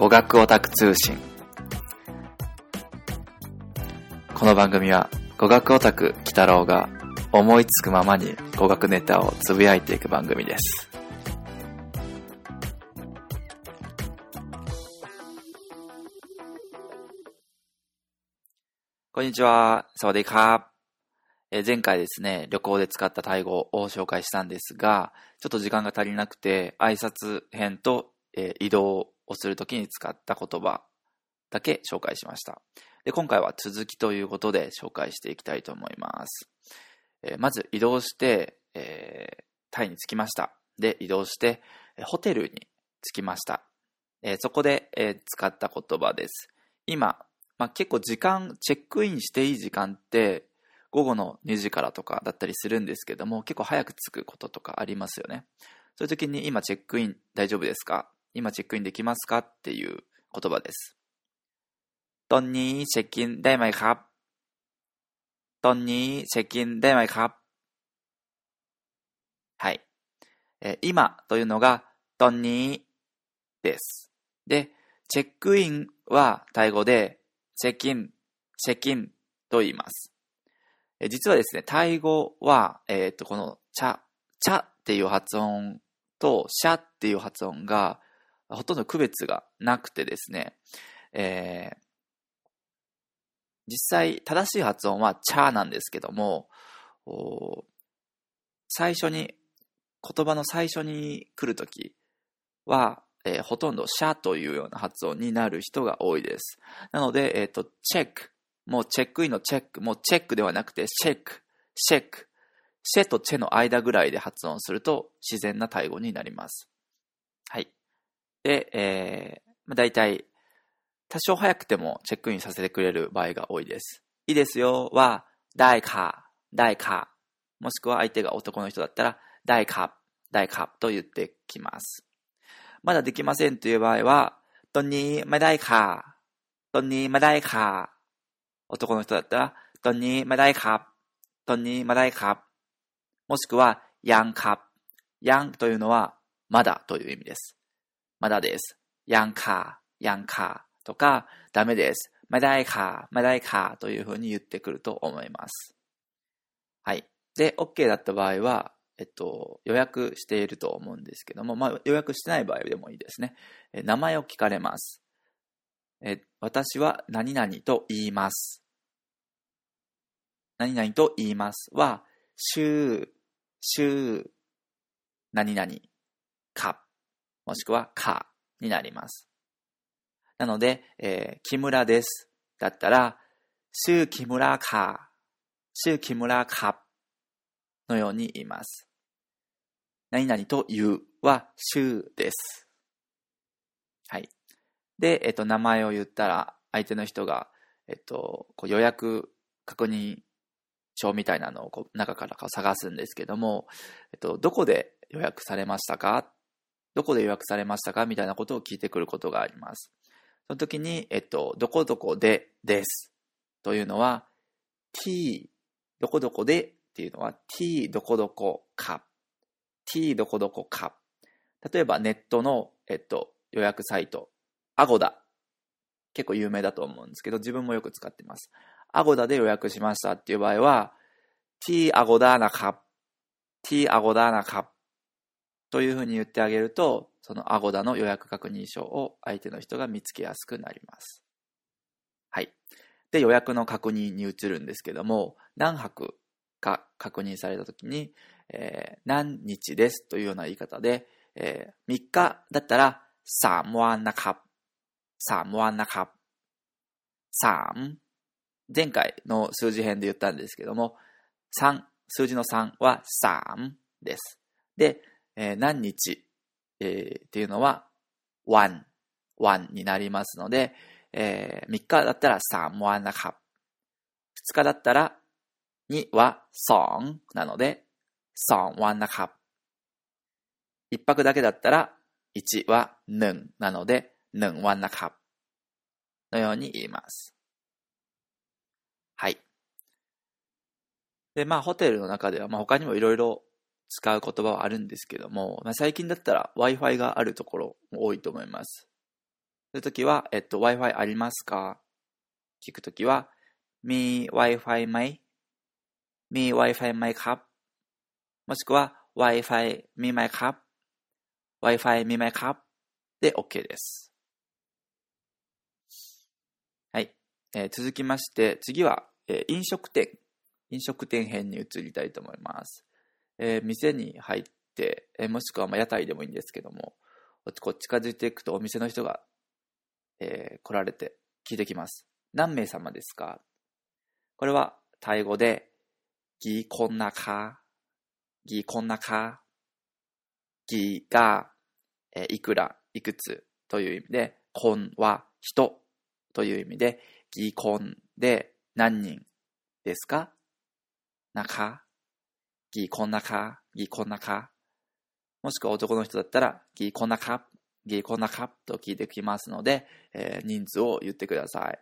語学オタク通信この番組は語学オタク鬼太郎が思いつくままに語学ネタをつぶやいていく番組です。こんにちは。サワディカ。え前回ですね、旅行で使ったタイ語を紹介したんですが、ちょっと時間が足りなくて、挨拶編と、えー移動をするときに使った言葉だけ紹介しました。で、今回は続きということで紹介していきたいと思います。えーまず移動して、えータイに着きました。で、移動して、ホテルに着きました。えーそこで、えー使った言葉です。今、まあ、結構時間、チェックインしていい時間って、午後の2時からとかだったりするんですけども、結構早く着くこととかありますよね。そういう時に今チェックイン大丈夫ですか？今チェックインできますかっていう言葉です。ตอนนี้เช็คอินได้ไหมครับตอนนี้เช็คอินได้ไหมครับはい。えー今というのが、ตอนนี้です。で、チェックインはタイ語で、チェックイン、チェックインと言います。えー実はですね、タイ語は、えっ、と、この、チャ、チャっていう発音と、シャっていう発音が、 ほとんど区別がなくてですね、えー実際正しい発音はチャーなんですけども、最初に、言葉の最初に来るときは、えーほとんどシャというような発音になる人が多いです。なので、えっ、と、チェック、もうチェックインのチェック、もうチェックではなくて、シェック、シェック、シェとチェの間ぐらいで発音すると自然なタイ語になります。はい。で、えー、まあ、大体、多少早くてもチェックインさせてくれる場合が多いです。いいですよは、ダかカか、もしくは相手が男の人だったら、ダかカか、と言ってきます。まだできませんという場合は、どんにまだいか、どんにまだいか。男の人だったら、どんにまだいか、どんにまだいか。もしくは、やんか。やんというのは、まだという意味です。まだです。やんか、やんかとか、ダメです。まだいか、まだいかというふうに言ってくると思います。はい。で、OK だった場合は、えっと、予約していると思うんですけども、まあ、予約してない場合でもいいですね。え名前を聞かれます。え私は何々と言います。何々と言いますは、週、週、何々もしくはかになります。なので、えー木村です。だったら、週木村か、週木村かのように言います。何々と言うは、週です。はい。で、えっと、名前を言ったら、相手の人が、えっと、こう予約確認書みたいなのをこう中からこう探すんですけども、えっと、どこで予約されましたかどこで予約されましたか？みたいなことを聞いてくることがあります。その時に、えっと、どこどこでです。というのは、ที่、どこどこで？っていうのは ที่ どこどこ ค่ะ。ที่ どこどこ ค่ะ。例えばネットの、えっと、予約サイト、アゴダ。結構有名だと思うんですけど、自分もよく使ってます。アゴダで予約しましたっていう場合は、ที่ アゴダー นะคะ ที่ アゴダー นะคะというふうに言ってあげると、そのアゴダの予約確認書を相手の人が見つけやすくなります。はい。で、予約の確認に移るんですけども、何泊か確認された時に、えー、何日ですというような言い方で、えー、3日だったら、さあ、もわんなか。さあ、もナんなか。さ。前回の数字編で言ったんですけども、3、数字の3は3です。で、えー、何日、えー、っていうのは one, one になりますので、えー、3日だったら3、one and a half。2日だったら2は song なので song, one and a half。1泊だけだったら1はヌンなのでヌン one and a half のように言います。はい。で、まあ、ホテルの中では、まあ、他にもいろいろ使う言葉はあるんですけども、まあ、最近だったら Wi-Fi があるところも多いと思います。そういう時は、えっと、Wi-Fi ありますか？聞くときは、み Wi-Fi my, me Wi-Fi my cup, もしくは Wi-Fi me my cup, Wi-Fi me my cup で OK です。はい。えー、続きまして、次は、えー、飲食店。飲食店編に移りたいと思います。えー、店に入って、えもしくはま屋台でもいいんですけども、こう近づいていくとお店の人が、え来られて聞いてきます。何名様ですか？これはタイ語で、ギこんなか、ギこんなか、ギが、えいくら、いくつという意味で、こんは人という意味で、ギコンで何人ですか？なかギコンなかギコンなかもしくは男の人だったら、ギコンなかギコンなかと聞いてきますので、えー、人数を言ってください。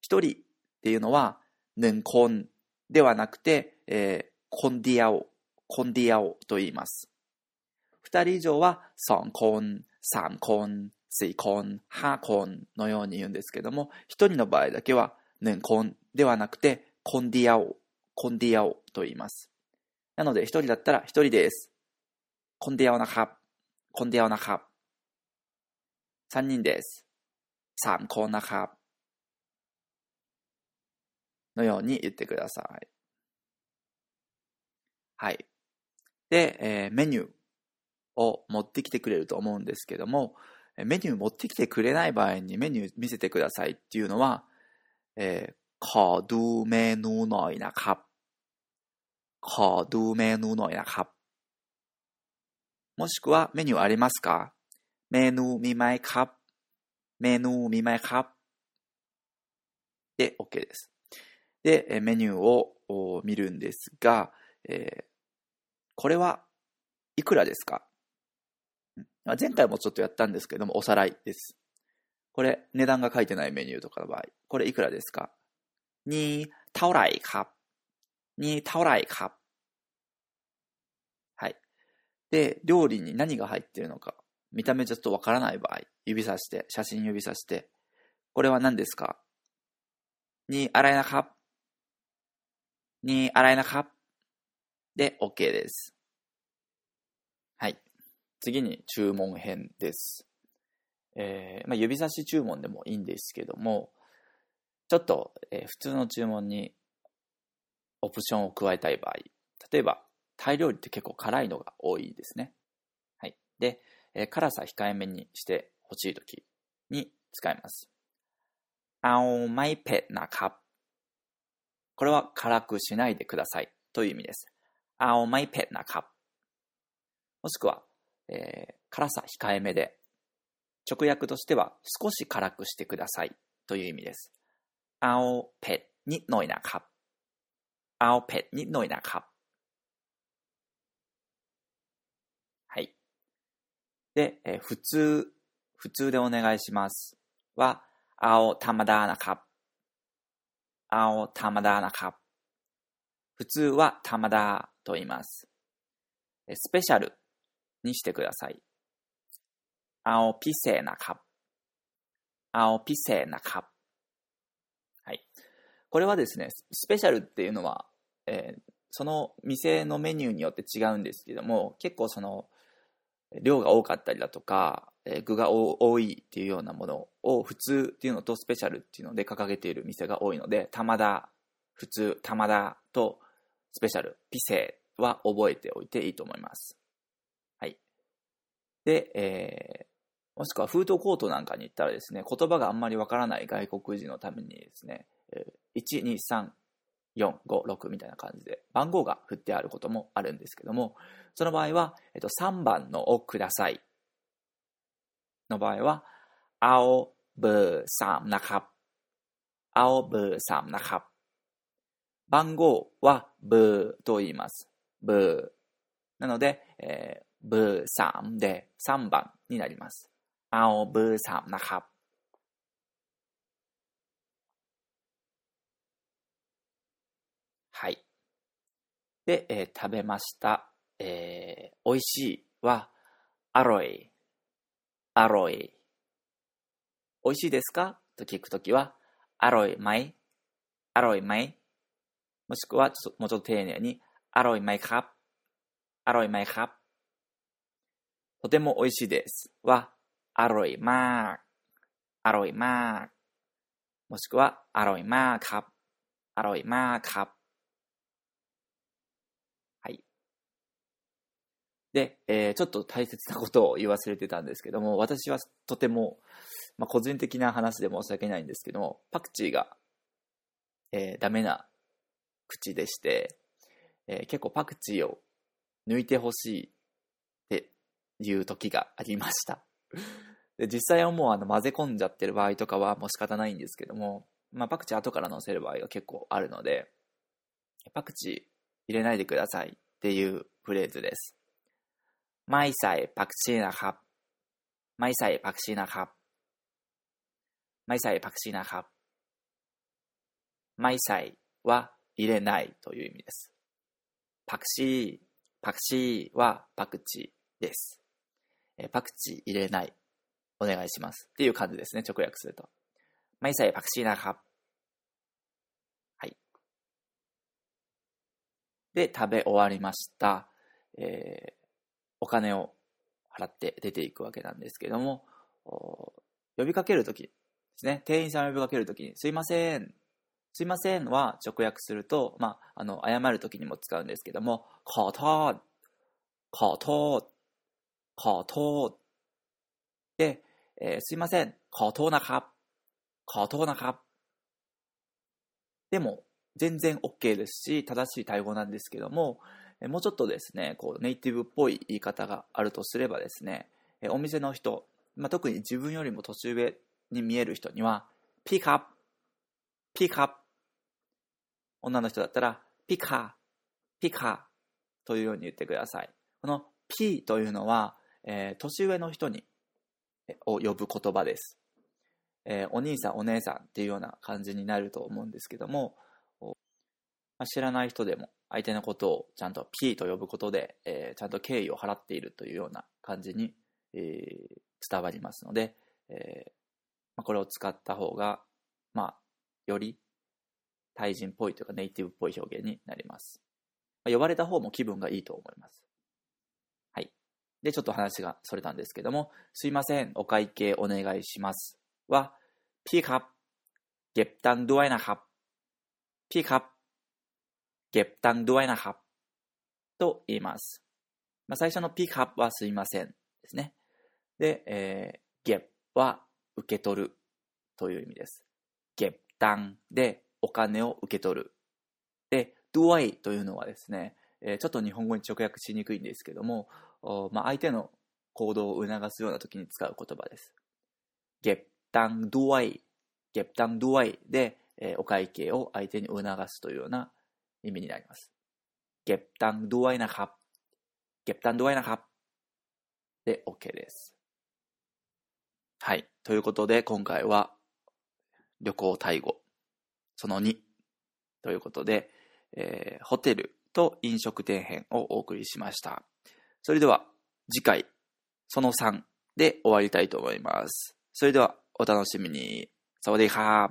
一人っていうのは、ヌンコンではなくて、えー、コンディアオ、コンディアオと言います。二人以上は、ソンコン、サンコン、スイコン、ハコンのように言うんですけども、一人の場合だけは、ヌンコンではなくて、コンディアオ、コンディアオと言います。なので、一人だったら一人です。コンディアオナカ、コンディアオナカ。三人です。サンコンナカ。のように言ってください。はい。で、えー、メニューを持ってきてくれると思うんですけども、メニュー持ってきてくれない場合にメニュー見せてくださいっていうのは、えー、ขอดูเมนูหน่อยนะครับ ขอดูเมนูหน่อยนะครับもしくはメニューありますかメニュー見まいครับメニュー見まいครับで OK です。で、メニューを見るんですが、えー、これはいくらですか前回もちょっとやったんですけども、おさらいです。これ、値段が書いてないメニューとかの場合、これいくらですかに、เท่าไหร่ครับ に、เท่าไหร่ครับはい。で、料理に何が入っているのか、見た目ちょっとわからない場合、指さして、写真指さして、これは何ですかに、洗いなかに、洗いなかで、OK です。次に注文編です。えー、まあ、指差し注文でもいいんですけども、ちょっと、えー、普通の注文に オプションを加えたい場合、例えば、タイ料理って結構辛いのが多いですね。はい。で、え辛さ控えめにしてほしい時に使います。あおまいぺなか。これは辛くしないでくださいという意味です。あおまいぺなか。もしくは、えー、辛さ控えめで、直訳としては少し辛くしてくださいという意味です。あおぺにのいなか。เอาเผ็ดนิดหน่อยนะครับはい。で、えー、普通、普通でお願いしますは、เอาธรรมดานะครับเอาธรรมดานะครับ普通はธรรมดาと言います。スペシャルにしてください。เอาพิเศษนะครับเอาพิเศษนะครับはい。 これはですね、スペシャルっていうのは、えー、その店のメニューによって違うんですけども、結構その、量が多かったりだとか、えー、具が多いっていうようなものを普通っていうのとスペシャルっていうので掲げている店が多いので、玉田、普通、玉田とスペシャル、ピセは覚えておいていいと思います。はいで、えー、もしくはフードコートなんかに行ったらですね、言葉があんまりわからない外国人のためにですね、123456みたいな感じで番号が振ってあることもあるんですけどもその場合は、えっと、3番のをください。の場合は青ブーサムナ青ブーサムナ番号はブーと言います。ブー。なので、えー、ブーサムで3番になります。青ブーサムナで、えー、食べました。えー、美味しいは、アロイ、アロイ。美味しいですか？と聞くときは、アロイマイอร่อยไหม もしくはちょもうちょっと丁寧に、อร่อยไหมครับ。อร่อยไหมครับ。とても美味しいです。は、อร่อยมาก อร่อยมาก もしくは、อร่อยมากครับ。อร่อยมากครับ はい。で、えー、ちょっと大切なことを言い忘れてたんですけども、私はとても、まあ、個人的な話で申し訳ないんですけども、パクチーが、えー、ダメな口でして、えー、結構パクチーを抜いてほしいっていう時がありました。で実際はもうあの混ぜ込んじゃってる場合とかはもう仕方ないんですけども、まあ、パクチー後から乗せる場合が結構あるので、パクチー入れないでくださいっていうフレーズです。 ไม่ใส่ผักชีนะครับไม่ใส่ผักชีนะครับไม่ใส่ผักชีนะครับไม่ใส่は入れないという意味です。パクチー、パクチーはパクチーです。パクチー入れない。お願いします。っていう感じですね、直訳すると。ไม่ใส่ผักชีนะครับ。はい。で、食べ終わりました。えー、 お金を払って出ていくわけなんですけども、呼びかけるときですね、店員さんを呼びかけるときに、すいません、すいませんは直訳すると、まあ、あの、謝るときにも使うんですけども、ขอโทษขอโทษขอโทษで、えー、すいません、ขอโทษนะครับขอโทษนะครับでも、 全然 OK ですし、正しい対語なんですけども、もうちょっとですね、こうネイティブっぽい言い方があるとすればですね、お店の人、まあ、特に自分よりも年上に見える人には、ピカッ、ピカッ、女の人だったら、ピカ、ピカというように言ってください。このピーというのは、えー、年上の人にを呼ぶ言葉です、えー、お兄さん、お姉さんっていうような感じになると思うんですけども、まあ、知らない人でも相手のことをちゃんと P と呼ぶことで、えー、ちゃんと敬意を払っているというような感じに、えー、伝わりますので、えーまあ、これを使った方が、まあ、より対人っぽいというかネイティブっぽい表現になります。まあ、呼ばれた方も気分がいいと思います。はい。で、ちょっと話がそれたんですけども、すいません、お会計お願いしますは、ピーカップ、ゲッタンドワアイナカップ、ピーカップ、เก็บตังค์ด้วยนะครับと言います。まあ、最初のピカップはすいませんですね。で、えー、ゲップは受け取るという意味です。ゲップタンでお金を受け取る。で、ドゥアイというのはですね、えー、ちょっと日本語に直訳しにくいんですけども、まあ、相手の行動を促すような時に使う言葉です。ゲップタンドゥアイ、ゲップタンドゥアイで、えー、お会計を相手に促すというような 意味になります。เก็บตังค์ด้วยนะครับเก็บตังค์ด้วยนะครับで OK です。はい。ということで、今回は旅行タイ語その2ということで、えー、ホテルと飲食店編をお送りしました。それでは次回その3で終わりたいと思います。それではお楽しみに。สวัสดีครับ